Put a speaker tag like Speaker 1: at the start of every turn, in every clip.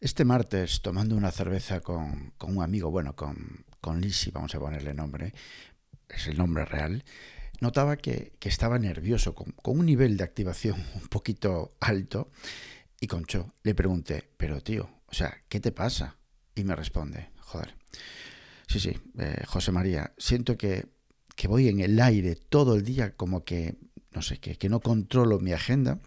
Speaker 1: Este martes, tomando una cerveza con, un amigo, bueno, con, con Lisi, vamos a ponerle nombre, es el nombre real, notaba que, estaba nervioso, con, un nivel de activación un poquito alto, y Concho le pregunté, pero tío, o sea, ¿qué te pasa? Y me responde, joder, sí, sí, eh, José María, siento que, que, voy en el aire todo el día, como que, no sé, que, que no controlo mi agenda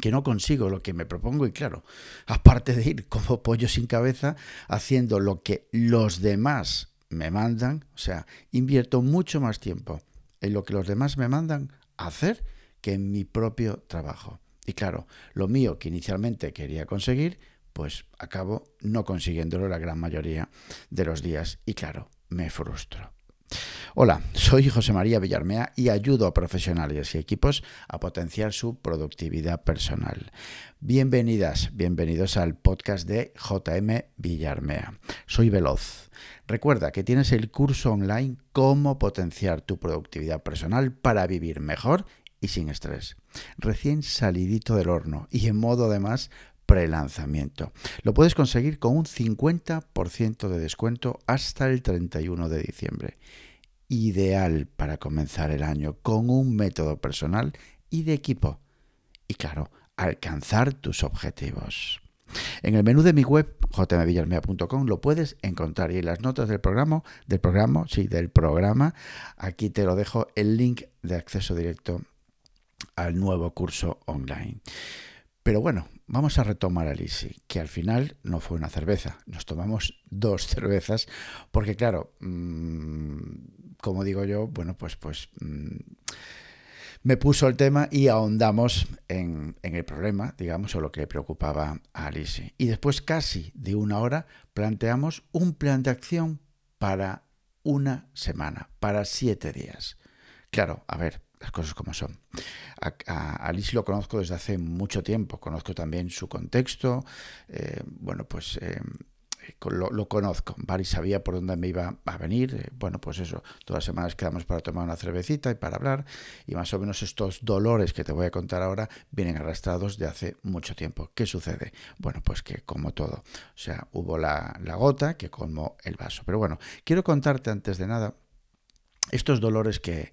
Speaker 1: que no consigo lo que me propongo y claro, aparte de ir como pollo sin cabeza haciendo lo que los demás me mandan, o sea, invierto mucho más tiempo en lo que los demás me mandan hacer que en mi propio trabajo. Y claro, lo mío que inicialmente quería conseguir, pues acabo no consiguiéndolo la gran mayoría de los días y claro, me frustro. Hola, soy José María Villarmea y ayudo a profesionales y equipos a potenciar su productividad personal. Bienvenidas, bienvenidos al podcast de JM Villarmea. Soy veloz. Recuerda que tienes el curso online Cómo potenciar tu productividad personal para vivir mejor y sin estrés. Recién salidito del horno y en modo además pre-lanzamiento. Lo puedes conseguir con un 50% de descuento hasta el 31 de diciembre. Ideal para comenzar el año con un método personal y de equipo. Y claro, alcanzar tus objetivos. En el menú de mi web, jmvillarmea.com, lo puedes encontrar y en las notas del programa, del programa, del programa, aquí te lo dejo el link de acceso directo al nuevo curso online. Pero bueno, vamos a retomar a Lisi, que al final no fue una cerveza, nos tomamos dos cervezas, porque claro, mmm, como digo yo, bueno, pues, pues mmm, me puso el tema y ahondamos en, en, el problema, digamos, o lo que le preocupaba a Lisi. Y después, casi de una hora, planteamos un plan de acción para una semana, para siete días. Claro, a ver, las cosas como son. A, Alice lo conozco desde hace mucho tiempo, conozco también su contexto, eh, bueno, pues eh, lo, conozco, Bari sabía por dónde me iba a venir, eh, bueno, pues eso, todas las semanas quedamos para tomar una cervecita y para hablar, y más o menos estos dolores que te voy a contar ahora vienen arrastrados de hace mucho tiempo. ¿Qué sucede? Bueno, pues que como todo, o sea, hubo la gota que colmó el vaso. Pero bueno, quiero contarte antes de nada estos dolores que,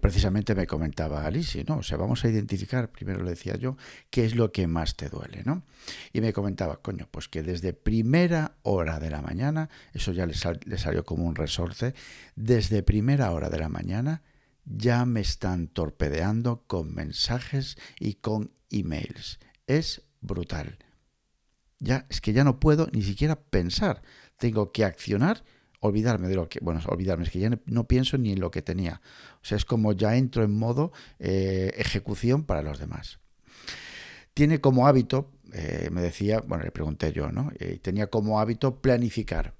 Speaker 1: precisamente me comentaba Alicia, ¿no? O sea, vamos a identificar, primero le decía yo, qué es lo que más te duele, ¿no? Y me comentaba, coño, pues que desde primera hora de la mañana, eso ya le, le salió como un resorte, desde primera hora de la mañana ya me están torpedeando con mensajes y con emails. Es brutal. Ya, es que ya no puedo ni siquiera pensar. Tengo que accionar olvidarme de lo que, bueno, olvidarme, es que ya no pienso ni en lo que tenía. O sea, es como ya entro en modo eh, ejecución para los demás. Tiene como hábito, eh, me decía, bueno, le pregunté yo, ¿no? Eh, tenía como hábito planificar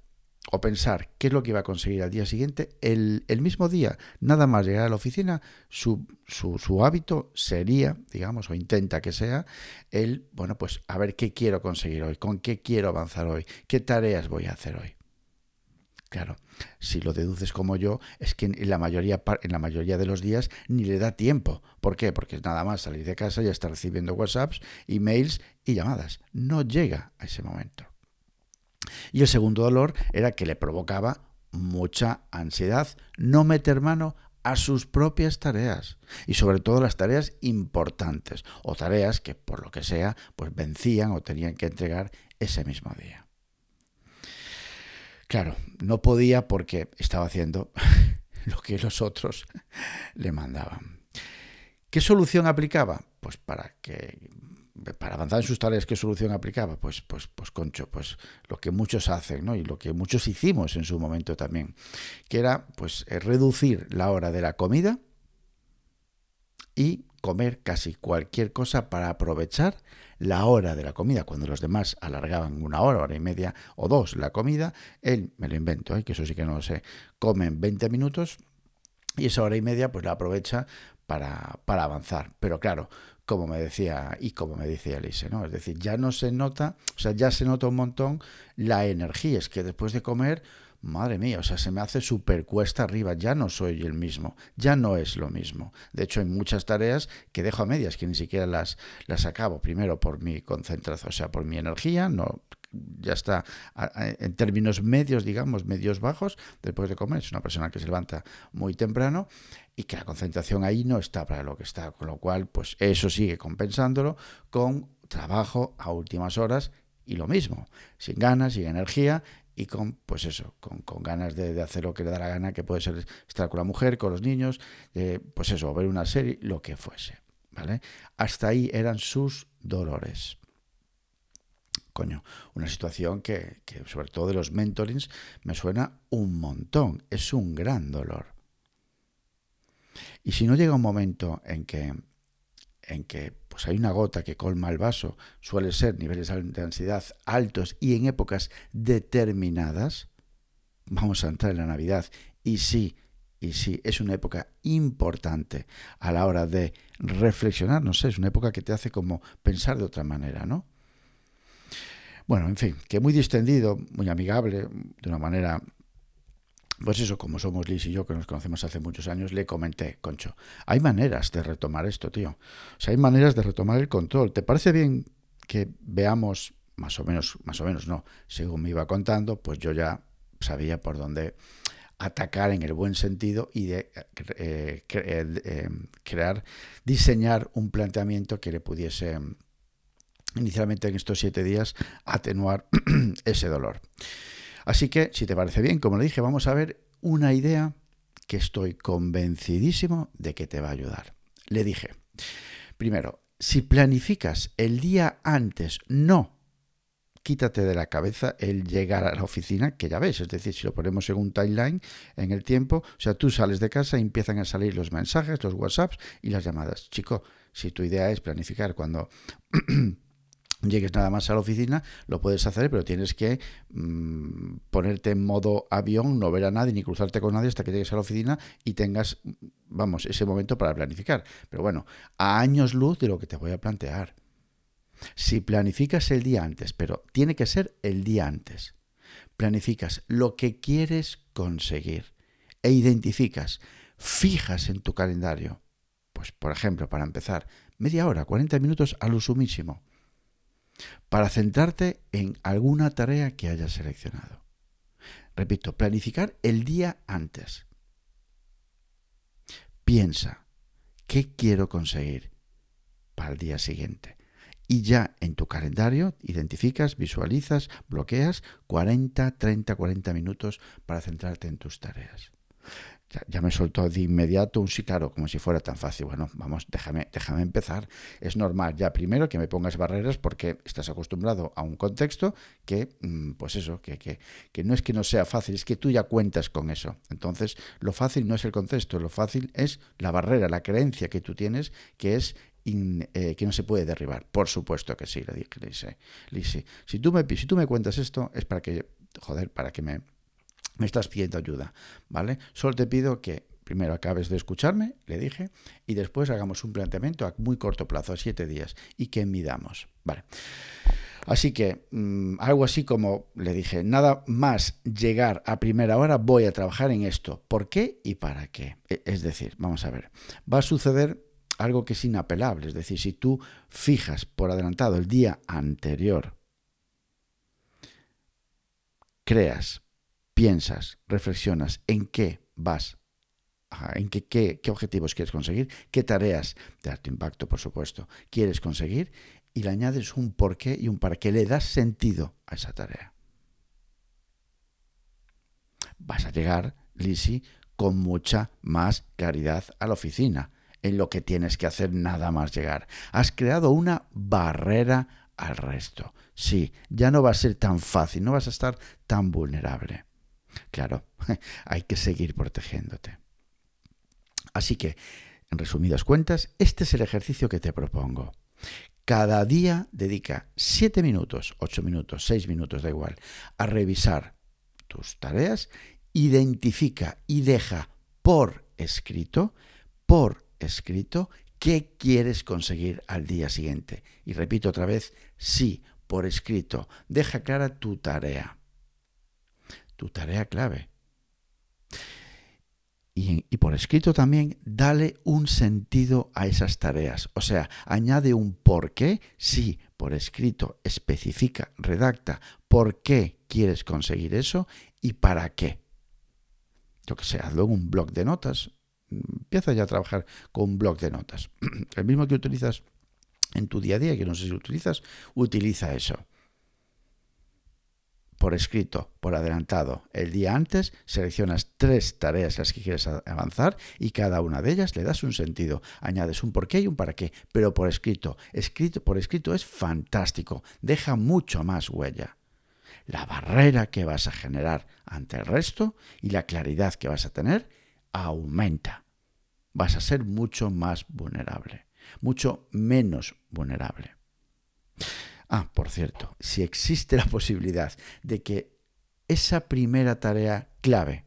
Speaker 1: o pensar qué es lo que iba a conseguir al día siguiente. El, el mismo día, nada más llegar a la oficina, su, su, su, hábito sería, digamos, o intenta que sea, el, bueno, pues a ver qué quiero conseguir hoy, con qué quiero avanzar hoy, qué tareas voy a hacer hoy. Claro, si lo deduces como yo, es que en la mayoría, en la mayoría de los días ni le da tiempo. ¿Por qué? Porque es nada más salir de casa y estar recibiendo WhatsApps, emails y llamadas. No llega a ese momento. Y el segundo dolor era que le provocaba mucha ansiedad no meter mano a sus propias tareas y sobre todo las tareas importantes o tareas que por lo que sea pues vencían o tenían que entregar ese mismo día. Claro, no podía porque estaba haciendo lo que los otros le mandaban. ¿Qué solución aplicaba? Pues para que para avanzar en sus tareas, ¿qué solución aplicaba? Pues, pues, pues, concho, pues lo que muchos hacen, ¿no? Y lo que muchos hicimos en su momento también, que era, pues, eh, reducir la hora de la comida y comer casi cualquier cosa para aprovechar la hora de la comida. Cuando los demás alargaban una hora, hora y media o dos la comida, él, me lo invento, ¿eh? que eso sí que no lo sé, comen 20 minutos y esa hora y media pues la aprovecha para, para avanzar. Pero claro, como me decía y como me decía Elise, ¿no? Es decir, ya no se nota, o sea, ya se nota un montón la energía. Es que después de comer madre mía, o sea, se me hace súper cuesta arriba, ya no soy el mismo, ya no es lo mismo. De hecho, hay muchas tareas que dejo a medias, que ni siquiera las, las acabo, primero por mi concentración, o sea, por mi energía, no ya está en términos medios, digamos, medios bajos, después de comer, es una persona que se levanta muy temprano y que la concentración ahí no está para lo que está, con lo cual, pues eso sigue compensándolo con trabajo a últimas horas y lo mismo, sin ganas, sin energía y con, pues eso, con, ganas de, hacer lo que le da la gana, que puede ser estar con la mujer, con los niños, pues eso, ver una serie, lo que fuese, ¿vale? Hasta ahí eran sus dolores. Coño, una situación que, que sobre todo de los mentorings me suena un montón, es un gran dolor. Y si no llega un momento en que en que pues hay una gota que colma el vaso, suele ser niveles de ansiedad altos y en épocas determinadas, vamos a entrar en la Navidad y sí, y sí, es una época importante a la hora de reflexionar, no sé, es una época que te hace como pensar de otra manera, ¿no? Bueno, en fin, que muy distendido, muy amigable, de una manera pues eso, como somos Liz y yo, que nos conocemos hace muchos años, le comenté, Concho, hay maneras de retomar esto, tío. O sea, hay maneras de retomar el control. ¿Te parece bien que veamos, más o menos, más o menos no, según me iba contando, pues yo ya sabía por dónde atacar en el buen sentido y de eh, eh, eh, crear, diseñar un planteamiento que le pudiese inicialmente en estos siete días atenuar ese dolor. Así que, si te parece bien, como le dije, vamos a ver una idea que estoy convencidísimo de que te va a ayudar. Le dije, primero, si planificas el día antes, no quítate de la cabeza el llegar a la oficina, que ya ves, es decir, si lo ponemos en un timeline, en el tiempo, o sea, tú sales de casa y empiezan a salir los mensajes, los WhatsApps y las llamadas. Chico, si tu idea es planificar cuando llegues nada más a la oficina, lo puedes hacer, pero tienes que mm, ponerte en modo avión, no ver a nadie ni cruzarte con nadie hasta que llegues a la oficina y tengas, vamos, ese momento para planificar. Pero bueno, a años luz de lo que te voy a plantear. Si planificas el día antes, pero tiene que ser el día antes, planificas lo que quieres conseguir e identificas, fijas en tu calendario, pues por ejemplo, para empezar, media hora, 40 minutos a lo sumísimo para centrarte en alguna tarea que hayas seleccionado. Repito, planificar el día antes. Piensa, ¿qué quiero conseguir para el día siguiente? Y ya en tu calendario identificas, visualizas, bloqueas 40, 30, 40 minutos para centrarte en tus tareas ya, me soltó de inmediato un sí, claro, como si fuera tan fácil. Bueno, vamos, déjame, déjame empezar. Es normal ya primero que me pongas barreras porque estás acostumbrado a un contexto que, mm, pues eso, que, que, que no es que no sea fácil, es que tú ya cuentas con eso. Entonces, lo fácil no es el contexto, lo fácil es la barrera, la creencia que tú tienes, que es eh, que no se puede derribar. Por supuesto que sí, le dije, Lise. Si tú me, si tú me cuentas esto, es para que, joder, para que me me estás pidiendo ayuda, ¿vale? Solo te pido que primero acabes de escucharme, le dije, y después hagamos un planteamiento a muy corto plazo, a siete días, y que midamos, ¿vale? Así que mm, algo así como le dije, nada más llegar a primera hora voy a trabajar en esto. ¿Por qué y para qué? E, es decir, vamos a ver, va a suceder algo que es inapelable, es decir, si tú fijas por adelantado el día anterior, creas piensas, reflexionas en qué vas, en qué, qué, objetivos quieres conseguir, qué tareas de alto impacto, por supuesto, quieres conseguir y le añades un por qué y un para qué le das sentido a esa tarea. Vas a llegar, Lisi, con mucha más claridad a la oficina en lo que tienes que hacer nada más llegar. Has creado una barrera al resto. Sí, ya no va a ser tan fácil, no vas a estar tan vulnerable. Claro, hay que seguir protegiéndote. Así que, en resumidas cuentas, este es el ejercicio que te propongo. Cada día dedica 7 minutos, 8 minutos, 6 minutos, da igual, a revisar tus tareas, identifica y deja por escrito, por escrito, qué quieres conseguir al día siguiente. Y repito otra vez, sí, por escrito, deja clara tu tarea tu tarea clave. Y, por escrito también, dale un sentido a esas tareas. O sea, añade un por qué. Sí, por escrito, especifica, redacta por qué quieres conseguir eso y para qué. Yo que sé, hazlo en un blog de notas. Empieza ya a trabajar con un blog de notas. El mismo que utilizas en tu día a día, que no sé si utilizas, utiliza eso por escrito, por adelantado. El día antes seleccionas tres tareas las que quieres avanzar y cada una de ellas le das un sentido. Añades un por qué y un para qué, pero por escrito. Escrito por escrito es fantástico, deja mucho más huella. La barrera que vas a generar ante el resto y la claridad que vas a tener aumenta. Vas a ser mucho más vulnerable, mucho menos vulnerable. Ah, por cierto, si existe la posibilidad de que esa primera tarea clave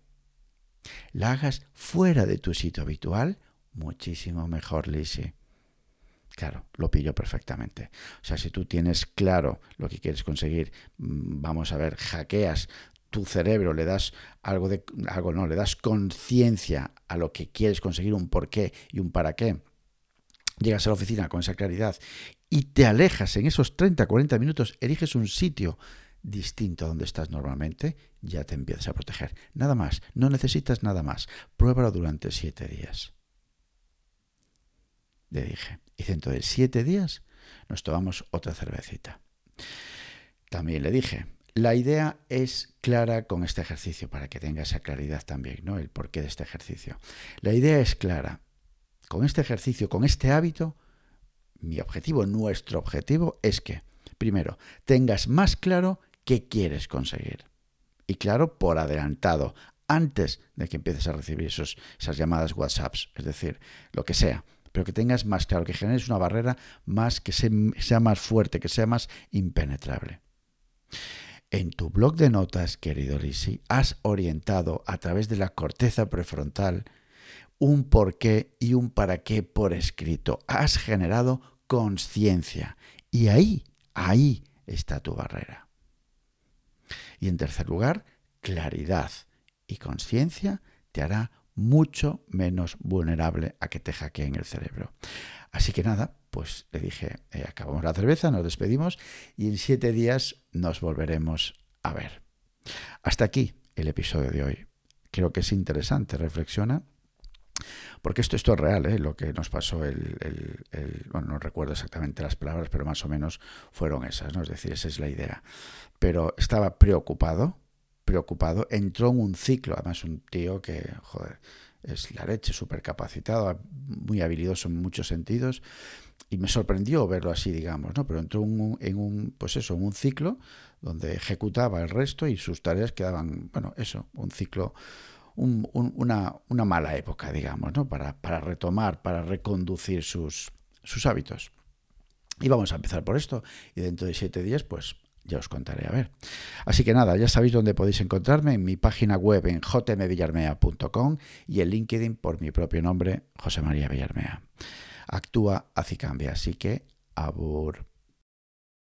Speaker 1: la hagas fuera de tu sitio habitual, muchísimo mejor, Lizzie. Claro, lo pillo perfectamente. O sea, si tú tienes claro lo que quieres conseguir, mm, vamos a ver, hackeas tu cerebro, le das algo de algo no, le das conciencia a lo que quieres conseguir, un por qué y un para qué. Llegas a la oficina con esa claridad y te alejas en esos 30, 40 minutos, eliges un sitio distinto a donde estás normalmente, ya te empiezas a proteger. Nada más, no necesitas nada más. Pruébalo durante siete días. Le dije, y dentro de siete días nos tomamos otra cervecita. También le dije, la idea es clara con este ejercicio, para que tenga esa claridad también, ¿no? El porqué de este ejercicio. La idea es clara. Con este ejercicio, con este hábito, mi objetivo, nuestro objetivo es que, primero, tengas más claro qué quieres conseguir. Y claro, por adelantado, antes de que empieces a recibir esos, esas llamadas WhatsApps, es decir, lo que sea, pero que tengas más claro, que generes una barrera más que sea más fuerte, que sea más impenetrable. En tu blog de notas, querido Lisi, has orientado a través de la corteza prefrontal un por qué y un para qué por escrito. Has generado conciencia. Y ahí, ahí está tu barrera. Y en tercer lugar, claridad y conciencia te hará mucho menos vulnerable a que te hackeen el cerebro. Así que nada, pues le dije, eh, acabamos la cerveza, nos despedimos y en siete días nos volveremos a ver. Hasta aquí el episodio de hoy. Creo que es interesante, reflexiona porque esto, esto es real, ¿eh? lo que nos pasó, el, no recuerdo exactamente las palabras, pero más o menos fueron esas, ¿no? Es decir, esa es la idea. Pero estaba preocupado, preocupado, entró en un ciclo, además un tío que, joder, es la leche, súper capacitado, muy habilidoso en muchos sentidos, y me sorprendió verlo así, digamos, ¿no? Pero entró en un, pues eso, en un ciclo donde ejecutaba el resto y sus tareas quedaban, bueno, eso, un ciclo una, mala época, digamos, ¿no? para, para retomar, para reconducir sus, sus hábitos. Y vamos a empezar por esto. Y dentro de siete días, pues ya os contaré a ver. Así que nada, ya sabéis dónde podéis encontrarme en mi página web en jmvillarmea.com y en LinkedIn por mi propio nombre, José María Villarmea. Actúa, hace y cambia. Así que, abur.